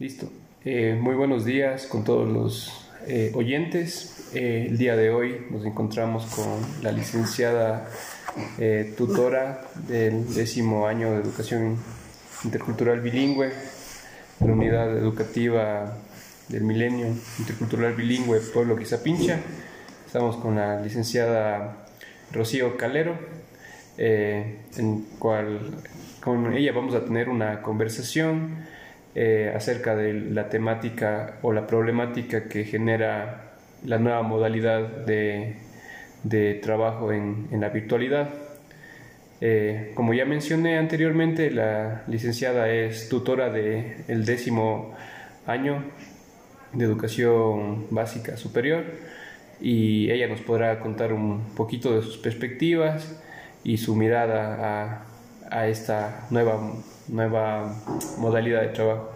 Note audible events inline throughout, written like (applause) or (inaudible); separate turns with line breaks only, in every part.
Listo. Eh, muy buenos días con todos los eh, oyentes. Eh, el día de hoy nos encontramos con la licenciada tutora del décimo año de educación intercultural bilingüe de la unidad educativa del milenio intercultural bilingüe Pueblo Quizapincha. Estamos con la licenciada Rocío Calero, en cual con ella vamos a tener una conversación eh, acerca de la temática o la problemática que genera la nueva modalidad de, trabajo en, la virtualidad. Eh, como ya mencioné anteriormente, la licenciada es tutora del el décimo año de educación básica superior y ella nos podrá contar un poquito de sus perspectivas y su mirada a, a esta nueva nueva modalidad de trabajo.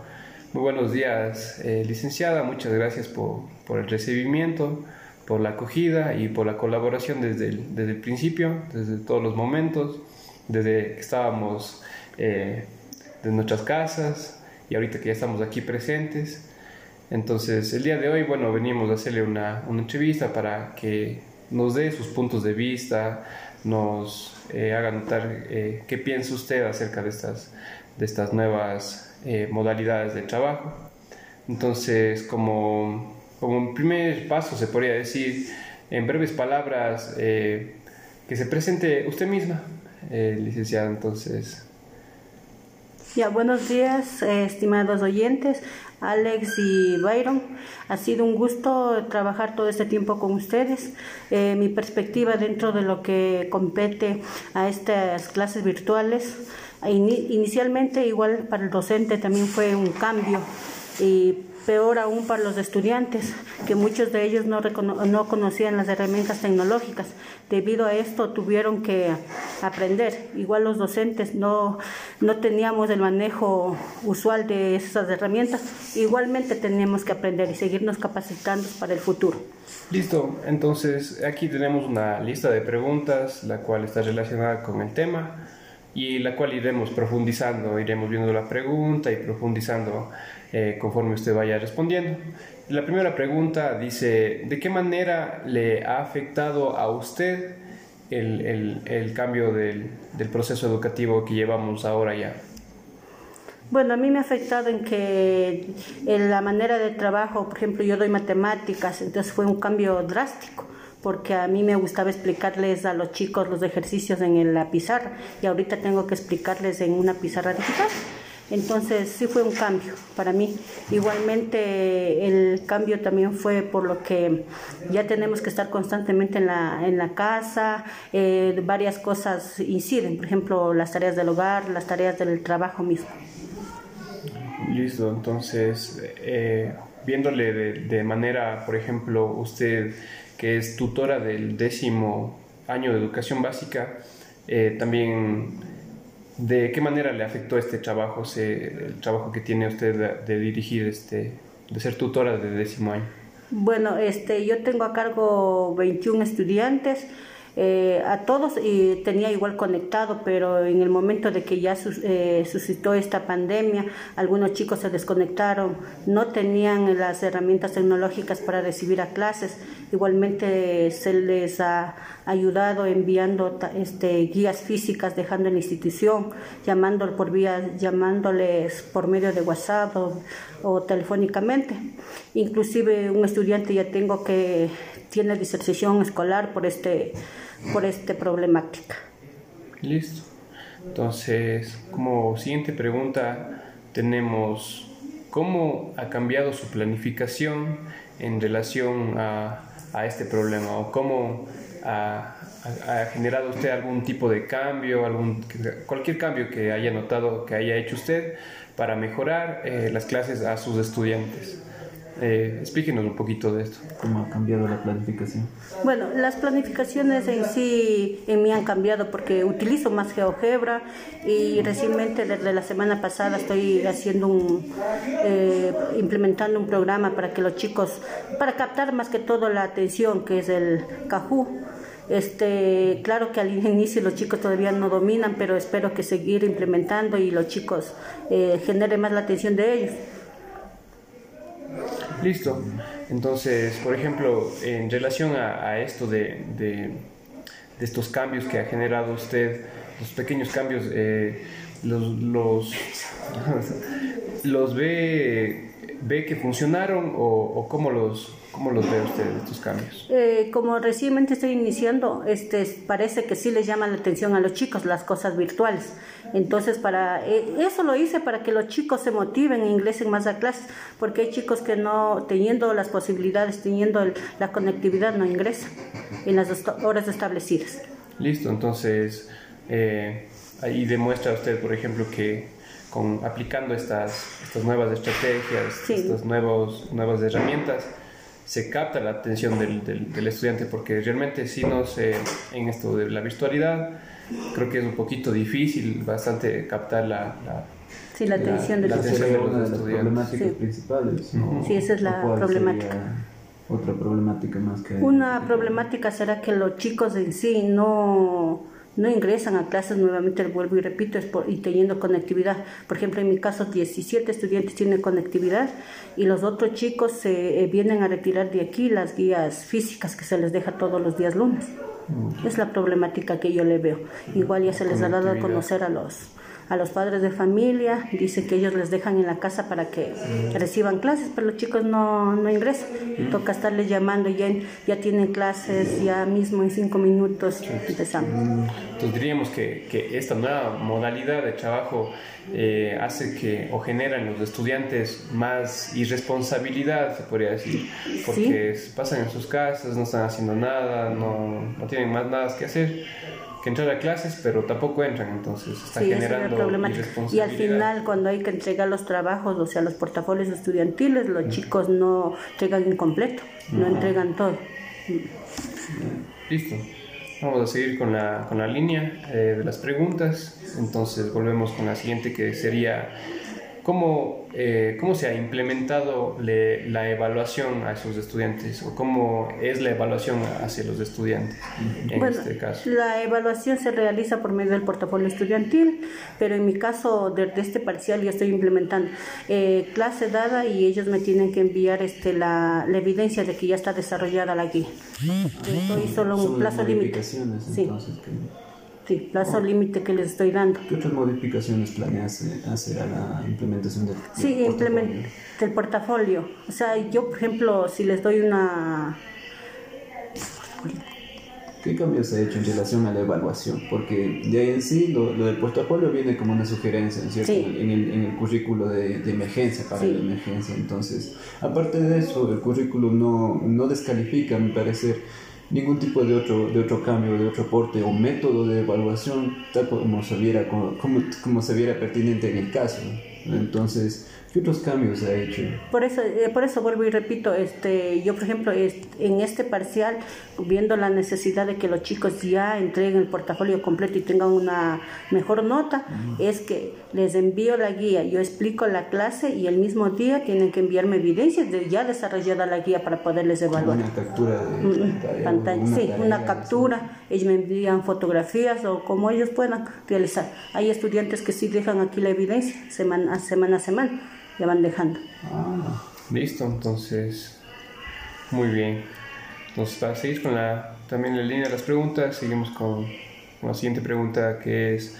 Muy buenos días, eh, licenciada. Muchas gracias por, por, el recibimiento, por la acogida y por la colaboración desde el, desde el principio, desde todos los momentos, desde que estábamos eh, de nuestras casas y ahorita que ya estamos aquí presentes. Entonces, el día de hoy, bueno, venimos a hacerle una, una entrevista para que nos dé sus puntos de vista, nos eh, haga notar eh, qué piensa usted acerca de estas, de estas nuevas eh, modalidades de trabajo. Entonces, como, como un primer paso, se podría decir, en breves palabras, que se presente usted misma, licenciada. Entonces,
ya, buenos días, estimados oyentes. Alex y Byron. Ha sido un gusto trabajar todo este tiempo con ustedes. Eh, mi perspectiva dentro de lo que compete a estas clases virtuales, inicialmente igual para el docente también fue un cambio y peor aún para los estudiantes, que muchos de ellos no, no conocían las herramientas tecnológicas. Debido a esto tuvieron que aprender. Igual los docentes no, no teníamos el manejo usual de esas herramientas. Igualmente teníamos que aprender y seguirnos capacitando para el futuro.
Listo, entonces aquí tenemos una lista de preguntas, la cual está relacionada con el tema y la cual iremos profundizando, iremos viendo la pregunta y profundizando eh, conforme usted vaya respondiendo. La primera pregunta dice, ¿de qué manera le ha afectado a usted el, el, cambio del, del, proceso educativo que llevamos ahora ya?
Bueno, a mí me ha afectado en que en la manera de trabajo, por ejemplo, yo doy matemáticas, entonces fue un cambio drástico porque a mí me gustaba explicarles a los chicos los ejercicios en la pizarra y ahorita tengo que explicarles en una pizarra digital. Entonces sí fue un cambio para mí. Igualmente el cambio también fue por lo que ya tenemos que estar constantemente en la, en la casa, eh, varias cosas inciden, por ejemplo las tareas del hogar, las tareas del trabajo mismo.
Listo, entonces eh, viéndole de, de manera, por ejemplo, usted que es tutora del décimo año de educación básica, eh, también de qué manera le afectó este trabajo, el trabajo que tiene usted de, dirigir, este, de ser tutora de décimo año.
Bueno, este, yo tengo a cargo 21 estudiantes. Eh, a todos tenía igual conectado, pero en el momento de que ya eh, suscitó esta pandemia, algunos chicos se desconectaron, no tenían las herramientas tecnológicas para recibir a clases. Igualmente se les ha ayudado enviando este, guías físicas, dejando en la institución, llamando por vía, llamándoles por medio de WhatsApp o, o telefónicamente. Inclusive un estudiante ya tengo que tiene disertación escolar por este por esta problemática.
Listo. Entonces, como siguiente pregunta, tenemos cómo ha cambiado su planificación en relación a, a este problema o cómo ha, ha, generado usted algún tipo de cambio, algún, cualquier cambio que haya notado que haya hecho usted para mejorar eh, las clases a sus estudiantes. Eh, explíquenos un poquito de esto.
¿Cómo ha cambiado la planificación?
Bueno, las planificaciones en sí en mí han cambiado porque utilizo más GeoGebra y recientemente desde la semana pasada estoy haciendo un, eh, implementando un programa para que los chicos, para captar más que todo la atención que es el Kahoot. Este, claro que al inicio los chicos todavía no dominan, pero espero que seguir implementando y los chicos eh, generen más la atención de ellos.
Listo. Entonces, por ejemplo, en relación a, esto de, de, estos cambios que ha generado usted, los pequeños cambios, eh, los, los, los ve, ve que funcionaron o, o cómo los, ¿Cómo los ve usted estos cambios?
Eh, como recientemente estoy iniciando, este, parece que sí les llama la atención a los chicos las cosas virtuales. Entonces, para eh, eso lo hice para que los chicos se motiven e ingresen más a clases, porque hay chicos que no, teniendo las posibilidades, teniendo la conectividad, no ingresan en las horas establecidas.
Listo, entonces eh, ahí demuestra usted, por ejemplo, que con aplicando estas, estas nuevas estrategias, estas nuevos, nuevas herramientas, se capta la atención del, del, estudiante, porque realmente si no sé, en esto de la virtualidad, creo que es un poquito difícil, bastante captar la, la
Sí, la atención, de,
los
estudiantes.
una de las problemáticas principales.
Sí, esa es la problemática.
Otra problemática más que...
Una problemática será que los chicos en sí no no ingresan a clases nuevamente, vuelvo y repito, es por, y teniendo conectividad. Por ejemplo, en mi caso, 17 estudiantes tienen conectividad y los otros chicos se eh, vienen a retirar de aquí las guías físicas que se les deja todos los días lunes. Mm. Es la problemática que yo le veo. Igual ya se les ha dado a conocer a los a los padres de familia, dice que ellos les dejan en la casa para que reciban clases, pero los chicos no, no ingresan. Toca estarles llamando, ya, ya tienen clases, ya mismo en cinco minutos empezamos.
Entonces diríamos que, que esta nueva modalidad de trabajo eh, hace que o genera en los estudiantes más irresponsabilidad, se podría decir, porque pasan en sus casas, no están haciendo nada, no, no tienen más nada que hacer que entrar a clases, pero tampoco entran, entonces está generando
Y al final, cuando hay que entregar los trabajos, o sea, los portafolios estudiantiles, los chicos no entregan incompleto, no entregan todo.
Listo. Vamos a seguir con la, con la línea eh, de las preguntas. Entonces volvemos con la siguiente que sería ¿Cómo, eh, ¿Cómo se ha implementado la evaluación a esos estudiantes o cómo es la evaluación hacia los estudiantes en este caso?
La evaluación se realiza por medio del portafolio estudiantil, pero en mi caso de, este parcial yo estoy implementando eh, clase dada y ellos me tienen que enviar este, la, la, evidencia de que ya está desarrollada la guía. Estoy solo un plazo límite. Sí. Sí, plazo límite que les estoy dando.
¿Qué otras modificaciones planeas hacer a la implementación del,
sí, portafolio? del portafolio. O sea, yo, por ejemplo, si les doy una...
¿Qué cambios ha hecho en relación a la evaluación? Porque de ahí en sí lo, del portafolio viene como una sugerencia, ¿cierto? En, el, en el currículo de, de emergencia, para la emergencia. Entonces, aparte de eso, el currículo no, no descalifica, me parece ningún tipo de otro, de otro cambio, de otro aporte o método de evaluación, tal como se viera, como, como, se viera pertinente en el caso. Entonces, ¿Qué otros cambios ha hecho?
Por eso, eh, por eso vuelvo y repito, este, yo por ejemplo en este parcial, viendo la necesidad de que los chicos ya entreguen el portafolio completo y tengan una mejor nota, es que les envío la guía, yo explico la clase y el mismo día tienen que enviarme evidencias de ya desarrollada la guía para poderles evaluar.
Una captura de pantalla.
sí, una captura, ellos me envían fotografías o como ellos puedan realizar. Hay estudiantes que sí dejan aquí la evidencia semana semana a semana ya van dejando.
Ah, listo, entonces, muy bien. Entonces, para seguir con la, también la línea de las preguntas, seguimos con, la siguiente pregunta que es,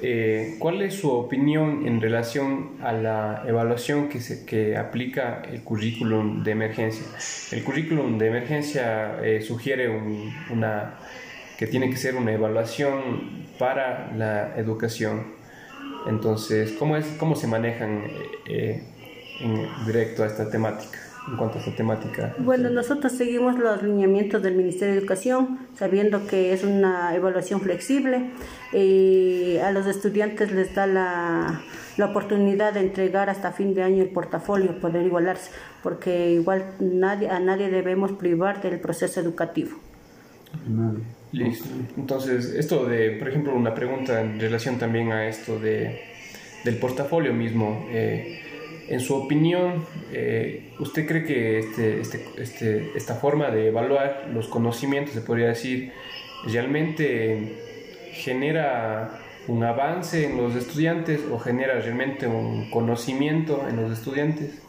eh, ¿cuál es su opinión en relación a la evaluación que, se, que aplica el currículum de emergencia? El currículum de emergencia eh, sugiere una, que tiene que ser una evaluación para la educación entonces, ¿cómo, es, cómo se manejan eh, en directo a esta temática? En cuanto a esta temática.
Bueno, nosotros seguimos los lineamientos del Ministerio de Educación, sabiendo que es una evaluación flexible. y a los estudiantes les da la, la, oportunidad de entregar hasta fin de año el portafolio, poder igualarse, porque igual nadie, a nadie debemos privar del proceso educativo.
Nadie.
Listo. Entonces, esto de, por ejemplo, una pregunta en relación también a esto de, del portafolio mismo. Eh, en su opinión, eh, ¿usted cree que este, este, este, esta forma de evaluar los conocimientos, se podría decir, realmente genera un avance en los estudiantes o genera realmente un conocimiento en los estudiantes?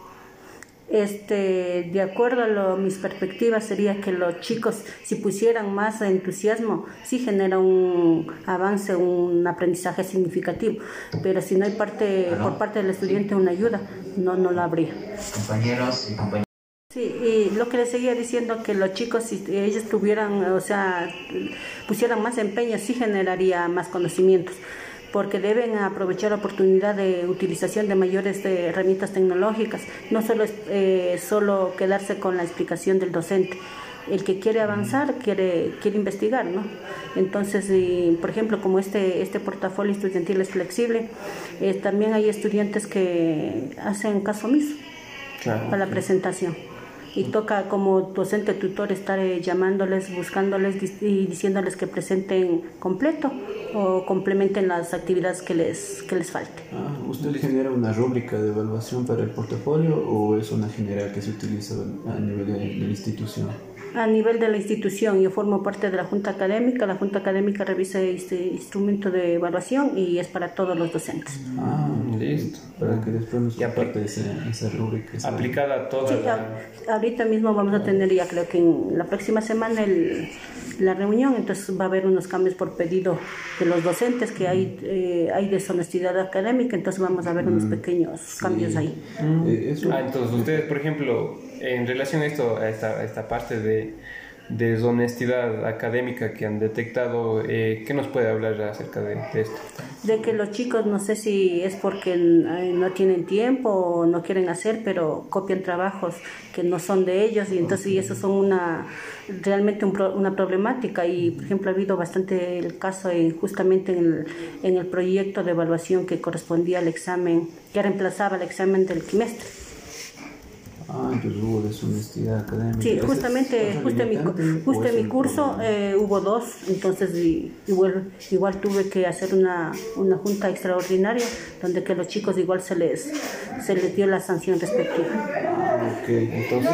Este, de acuerdo a lo, mis perspectivas sería que los chicos si pusieran más entusiasmo sí genera un avance, un aprendizaje significativo, pero si no hay parte por parte del estudiante una ayuda, no no lo habría.
Compañeros y compañeras.
Sí, y lo que le seguía diciendo que los chicos, si ellos tuvieran, o sea, pusieran más empeño, sí generaría más conocimientos, porque deben aprovechar la oportunidad de utilización de mayores de herramientas tecnológicas, no solo, eh, solo quedarse con la explicación del docente. El que quiere avanzar quiere, quiere investigar, ¿no? Entonces, por ejemplo, como este, este portafolio estudiantil es flexible, eh, también hay estudiantes que hacen caso omiso para la presentación. Y toca como docente tutor estar eh, llamándoles, buscándoles y diciéndoles que presenten completo o complementen las actividades que les, que les falte.
Ah, ¿Usted genera una rúbrica de evaluación para el portafolio o es una general que se utiliza a nivel de la institución?
a nivel de la institución. Yo formo parte de la Junta Académica. La Junta Académica revisa este instrumento de evaluación y es para todos los docentes.
Ah, listo. Para que después nos comparte esa, rúbrica.
Aplicada a toda
sí, Ahorita mismo vamos a tener ya creo que en la próxima semana el, la reunión, entonces va a haber unos cambios por pedido de los docentes que hay, eh, hay deshonestidad académica, entonces vamos a ver unos mm, pequeños cambios ahí.
Eh, ah, entonces ustedes, por ejemplo, en relación a esto, a esta, esta parte de, deshonestidad académica que han detectado, eh, ¿qué nos puede hablar acerca de, esto?
De que los chicos, no sé si es porque eh, no tienen tiempo o no quieren hacer, pero copian trabajos que no son de ellos y entonces y eso son una realmente una problemática y por ejemplo ha habido bastante el caso justamente en el, en el proyecto de evaluación que correspondía al examen, que reemplazaba el examen del trimestre
Ah, entonces hubo deshonestidad académica.
Sí, justamente, justo en mi, justo en mi curso eh, hubo dos, entonces igual, igual tuve que hacer una, una junta extraordinaria donde que los chicos igual se les, se les dio la sanción respectiva.
Ah, ok, entonces...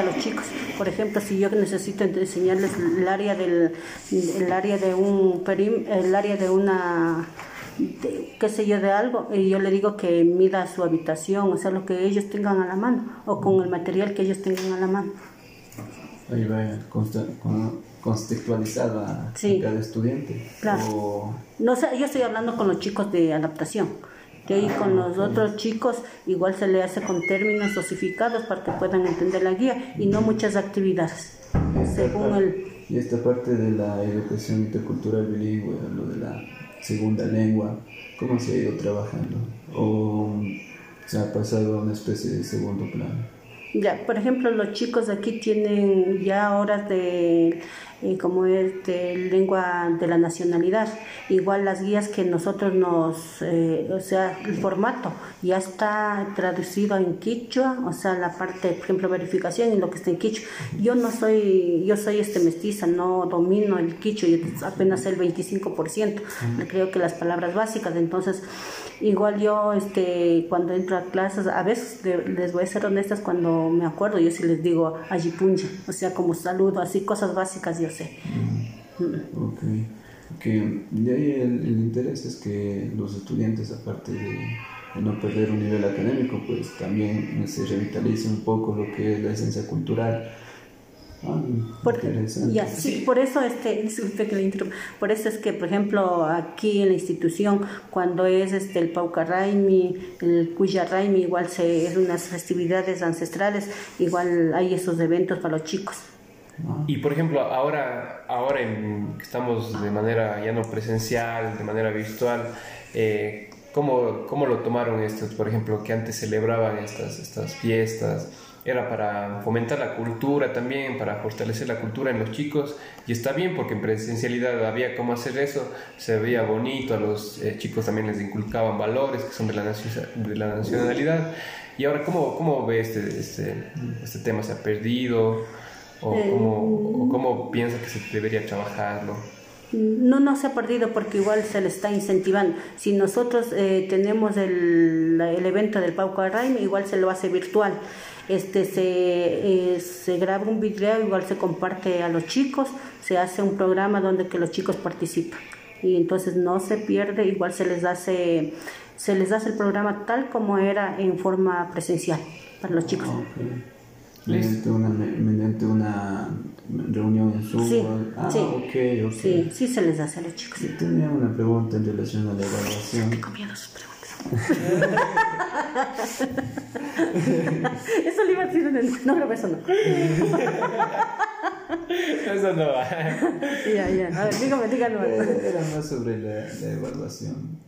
a los chicos. Por ejemplo, si yo necesito enseñarles el área del el área de un perim, el área de una qué sé yo, de algo, y yo le digo que mida su habitación, o sea, lo que ellos tengan a la mano, o con el material que ellos tengan a la mano.
Ahí va contextualizada cada estudiante.
Claro. No sé, yo estoy hablando con los chicos de adaptación, que ahí con los otros chicos igual se le hace con términos dosificados para que puedan entender la guía y no muchas actividades. según el...
Y esta parte de la educación intercultural bilingüe, lo de la segunda lengua, ¿cómo se ha ido trabajando? ¿O se ha pasado a una especie de segundo plano?
Ya, por ejemplo, los chicos aquí tienen ya horas de eh, como es de lengua de la nacionalidad. Igual las guías que nosotros nos, eh, o sea, el formato ya está traducido en quichua, o sea, la parte, por ejemplo, verificación y lo que está en quichua. Yo no soy, yo soy este mestiza, no domino el quichua, yo apenas el 25%, creo que las palabras básicas, entonces igual yo este cuando entro a clases a veces les voy a ser honestas cuando me acuerdo yo sí les digo ajipunja o sea como saludo así cosas básicas yo
Mm. Ok. Que de ahí el, interés es que los estudiantes, aparte de, no perder un nivel académico, pues también se revitalice un poco lo que es la esencia cultural.
Ah, por, ya, sí, por eso este, que (laughs) por eso es que por ejemplo aquí en la institución cuando es este el Paucarraimi, el Cuyarraimi, igual se es unas festividades ancestrales, igual hay esos eventos para los chicos.
Y por ejemplo, ahora, ahora en, estamos de manera ya no presencial, de manera virtual, eh, ¿cómo, ¿cómo, lo tomaron estos? Por ejemplo, que antes celebraban estas, estas fiestas, era para fomentar la cultura también, para fortalecer la cultura en los chicos, y está bien porque en presencialidad había cómo hacer eso, se veía bonito, a los eh, chicos también les inculcaban valores que son de la, de la nacionalidad. Y ahora, ¿cómo, cómo ve este, este, este tema? ¿Se ha perdido? ¿O, eh, cómo, cómo, piensa que se debería trabajarlo?
No, no se ha perdido porque igual se le está incentivando. Si nosotros eh, tenemos el, el, evento del Pauco Arraim, igual se lo hace virtual. Este, se, eh, se graba un video, igual se comparte a los chicos, se hace un programa donde que los chicos participan. Y entonces no se pierde, igual se les hace se les hace el programa tal como era en forma presencial para los chicos.
Okay. Mediante una, mediante una reunión en Zoom.
Sí,
ah,
sí.
ok, ok.
Sí, sí se les hace a los chicos.
Yo tenía una pregunta en relación a la evaluación.
Tengo miedo a sus preguntas. eso le iba a decir en el... No, pero eso no.
Eso no va.
Ya, ya. A ver, dígame, dígame.
Eh, Era más sobre la, la evaluación.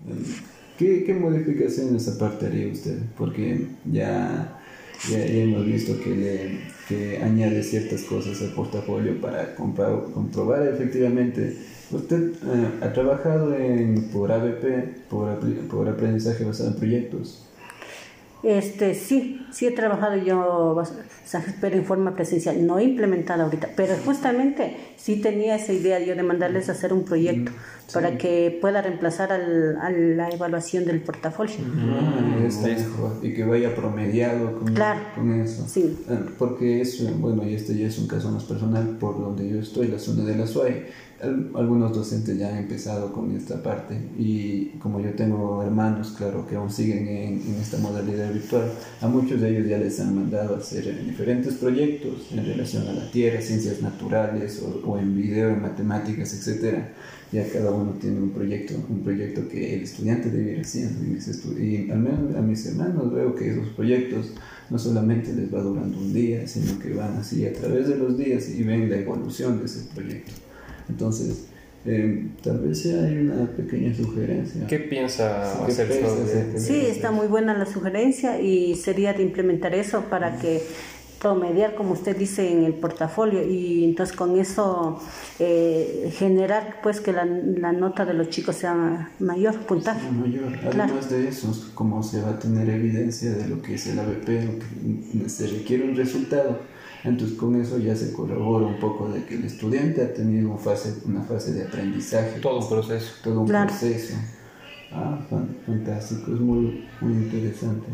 ¿Qué, ¿Qué modificaciones aparte haría usted? Porque ya, ya, ya hemos visto que, le, que añade ciertas cosas al portafolio para compra- comprobar efectivamente. Usted eh, ha trabajado en, por ABP, por, por aprendizaje basado en proyectos.
Este, sí, sí he trabajado yo, pero en forma presencial, no implementada ahorita, pero justamente sí tenía esa idea yo de mandarles a hacer un proyecto para que pueda reemplazar al, a la evaluación del portafolio.
Ah, está mejor. Y que vaya promediado con,
Claro.
con eso.
Sí.
Ah, Porque es, bueno, y este ya es un caso más personal por donde yo estoy, la zona de la SUAI. Al- Algunos docentes ya han empezado con esta parte y como yo tengo hermanos, claro, que aún siguen en, esta modalidad virtual, a muchos de ellos ya les han mandado hacer eh, diferentes proyectos en relación a la tierra, ciencias naturales o, en video, en matemáticas, etcétera. Ya cada uno tiene un proyecto, un proyecto que el estudiante debe ir haciendo. Y al menos a mis hermanos veo que esos proyectos no solamente les va durando un día, sino que van así a través de los días y ven la evolución de ese proyecto. Entonces, eh, tal vez sea una pequeña sugerencia.
¿Qué piensa
¿Qué
hacer sobre?
Sí, está muy buena la sugerencia y sería de implementar eso para que promediar, como usted dice, en el portafolio y entonces con eso eh, generar pues que la, la nota de los chicos sea mayor, puntaje.
sea mayor. Además de eso, como se va a tener evidencia de lo que es el ABP, lo que se requiere un resultado, entonces con eso ya se corrobora un poco de que el estudiante ha tenido un fase, una fase de aprendizaje.
todo un proceso?
todo un
Claro.
proceso. Ah, fan- fantástico, es muy, muy interesante.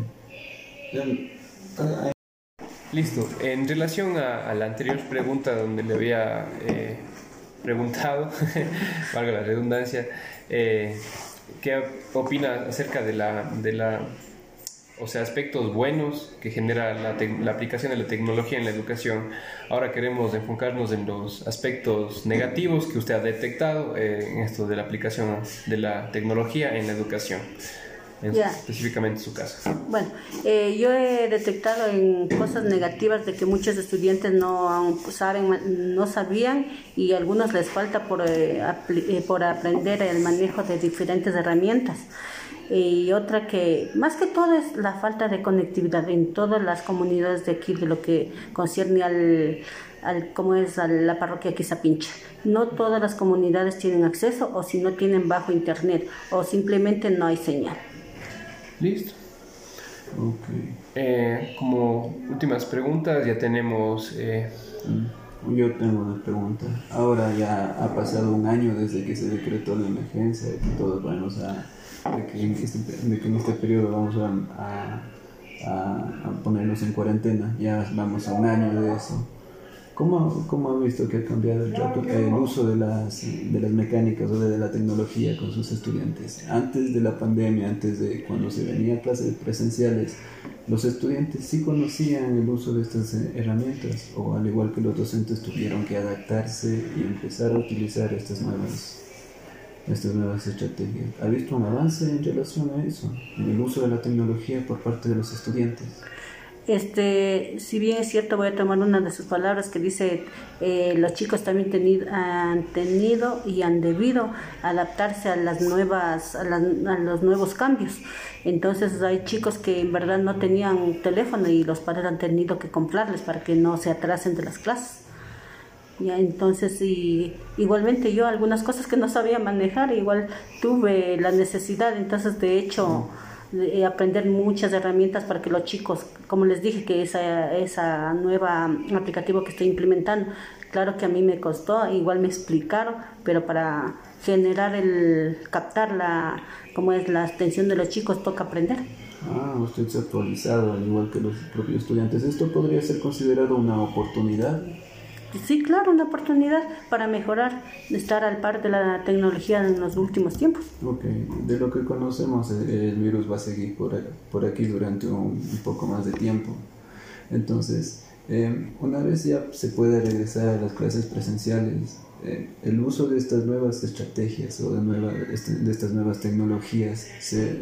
Em,
Listo. En relación a, a la anterior pregunta donde le había eh, preguntado, (laughs) valga la redundancia, eh, ¿qué opina acerca de la, de la, o sea, aspectos buenos que genera la, la aplicación de la tecnología en la educación? Ahora queremos enfocarnos en los aspectos negativos que usted ha detectado eh, en esto de la aplicación de la tecnología en la educación, en específicamente su caso.
Bueno, eh, yo he detectado en cosas negativas de que muchos estudiantes no saben, no sabían y a algunos les falta por, eh, eh, por aprender el manejo de diferentes herramientas. Y otra que, más que todo, es la falta de conectividad en todas las comunidades de aquí, de lo que concierne al, al cómo es a la parroquia Quizapincha. No todas las comunidades tienen acceso o si no tienen bajo internet o simplemente no hay señal.
Listo.
ok.
Eh, como últimas preguntas, ya tenemos. eh,
Mm, Yo tengo una pregunta. Ahora ya ha pasado un año desde que se decretó la emergencia y que todos vamos a. de que en este, de que en este periodo vamos a, a, a- ponernos en cuarentena. Ya vamos a un año de eso. ¿Cómo, cómo ha visto que ha cambiado el, trato- el uso de las, de las mecánicas o de la tecnología con sus estudiantes? Antes de la pandemia, antes de cuando se venía a clases presenciales, ¿los estudiantes sí conocían el uso de estas eh, herramientas? ¿O al igual que los docentes tuvieron que adaptarse y empezar a utilizar estas nuevas, estas nuevas estrategias? ¿Ha visto un avance en relación a eso? En el uso de la tecnología por parte de los estudiantes.
Este, si bien es cierto, voy a tomar una de sus palabras que dice, eh, los chicos también teni- han tenido y han debido adaptarse a las nuevas, a, las- a los nuevos cambios. Entonces hay chicos que en verdad no tenían teléfono y los padres han tenido que comprarles para que no se atrasen de las clases. Ya, entonces, y, igualmente yo algunas cosas que no sabía manejar, igual tuve la necesidad, entonces de hecho, de aprender muchas herramientas para que los chicos, como les dije, que esa, esa nueva aplicativo que estoy implementando, claro que a mí me costó, igual me explicaron, pero para generar el, captar la, como es la atención de los chicos, toca aprender.
Ah, usted se ha actualizado al igual que los propios estudiantes. ¿Esto podría ser considerado una oportunidad?
Sí, claro, una oportunidad para mejorar, estar al par de la tecnología en los últimos tiempos.
Ok, de lo que conocemos, el virus va a seguir por, por aquí durante un, poco más de tiempo. Entonces, eh, una vez ya se puede regresar a las clases presenciales, eh, el uso de estas nuevas estrategias o de, nueva, este, de estas nuevas tecnologías se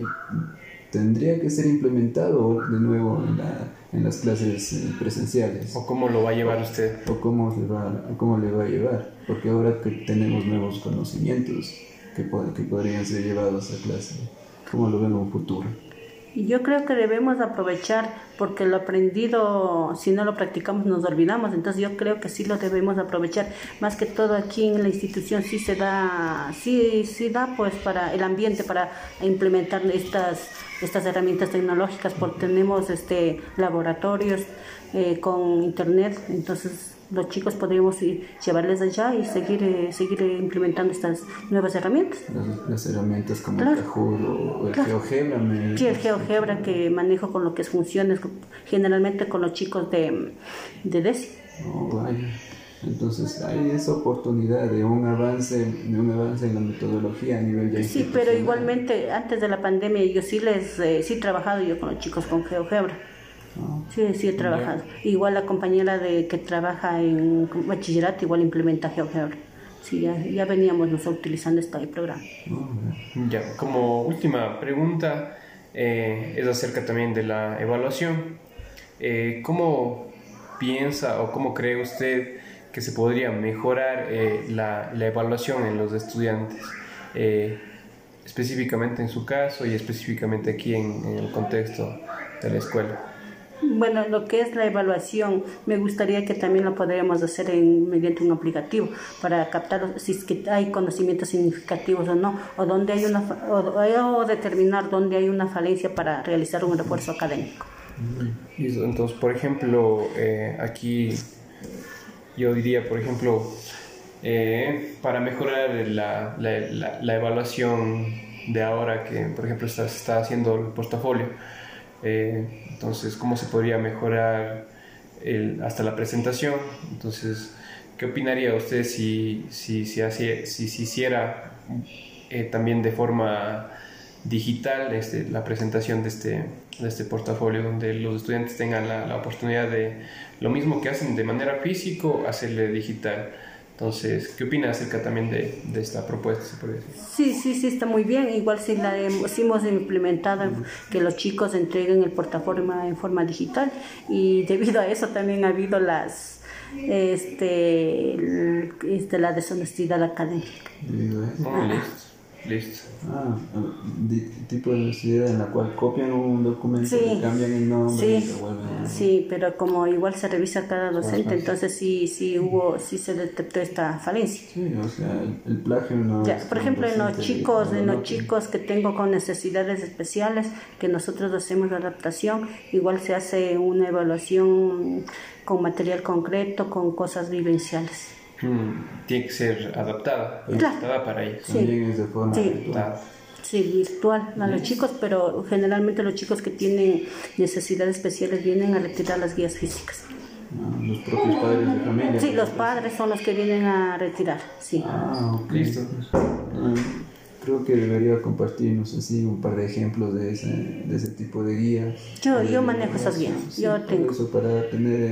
tendría que ser implementado de nuevo en, la, en las clases eh, presenciales.
¿O cómo lo va a llevar usted?
¿O cómo, le va, cómo le va a llevar? Porque ahora que tenemos nuevos conocimientos que, que podrían ser llevados a clase, ¿cómo lo ven en un futuro?
Y yo creo que debemos aprovechar porque lo aprendido, si no lo practicamos, nos olvidamos. Entonces yo creo que sí lo debemos aprovechar. Más que todo aquí en la institución sí se da, sí, sí da pues para el ambiente, para implementar estas, estas herramientas tecnológicas, porque tenemos este laboratorios eh, con internet. Entonces los chicos podríamos llevarles allá y seguir eh, seguir eh, implementando estas nuevas herramientas.
Las, herramientas como el Kahoot o el GeoGebra.
Sí, el GeoGebra que manejo con lo que es funciones, generalmente con los chicos de, de DESI.
Oh, Entonces hay esa oportunidad de un avance, de un avance en la metodología a nivel de
Sí, pero igualmente antes de la pandemia yo sí les eh, sí he trabajado yo con los chicos con GeoGebra. Sí, sí he trabajado. Igual la compañera de que trabaja en bachillerato igual implementa GeoGebra. Sí, ya, veníamos nosotros utilizando este programa.
Ya, como última pregunta eh, es acerca también de la evaluación. Eh, ¿Cómo piensa o cómo cree usted que se podría mejorar eh, la, la, evaluación en los estudiantes? específicamente en su caso y específicamente aquí en el contexto de la escuela.
Bueno, lo que es la evaluación, me gustaría que también lo podríamos hacer en, mediante un aplicativo para captar si es que hay conocimientos significativos o no, o donde hay una o, determinar dónde hay una falencia para realizar un refuerzo académico.
Entonces, por ejemplo, eh, aquí yo diría, por ejemplo, eh, para mejorar la, la, la, evaluación de ahora que, por ejemplo, está, se está haciendo el portafolio eh, entonces, ¿cómo se podría mejorar hasta la presentación? Entonces, ¿qué opinaría usted si, si, si, si, si hiciera eh, también de forma digital este, la presentación de este, de este portafolio, donde los estudiantes tengan la, la oportunidad de lo mismo que hacen de manera físico, hacerle digital? Entonces, ¿qué opina acerca también de, de esta propuesta?
Sí, sí, sí, está muy bien. Igual si la hemos, implementado, que los chicos entreguen el portafolio en forma digital y debido a eso también ha habido las este, este la deshonestidad académica.
Listo.
Ah, tipo de universidad en la cual copian un documento y cambian el nombre
sí, Sí, pero como igual se revisa cada docente, entonces sí, sí hubo, sí se detectó esta falencia.
Sí, o sea, el, plagio no
Por ejemplo, en los chicos, en los chicos que tengo con necesidades especiales, que nosotros hacemos la adaptación, igual se hace una evaluación con material concreto, con cosas vivenciales.
Mm, tiene que ser adaptada, adaptada para ellos.
Sí. También es de forma
sí. virtual. Sí, virtual a los chicos, pero generalmente los chicos que tienen necesidades especiales vienen a retirar las guías físicas.
Ah, los propios padres de familia.
Sí, los padres son los que vienen a retirar, sí.
Ah, ok. Listo. Ah, creo que debería compartirnos así un par de ejemplos de ese, de ese tipo de guías.
Yo, yo manejo esas guías, yo tengo.
Eso para tener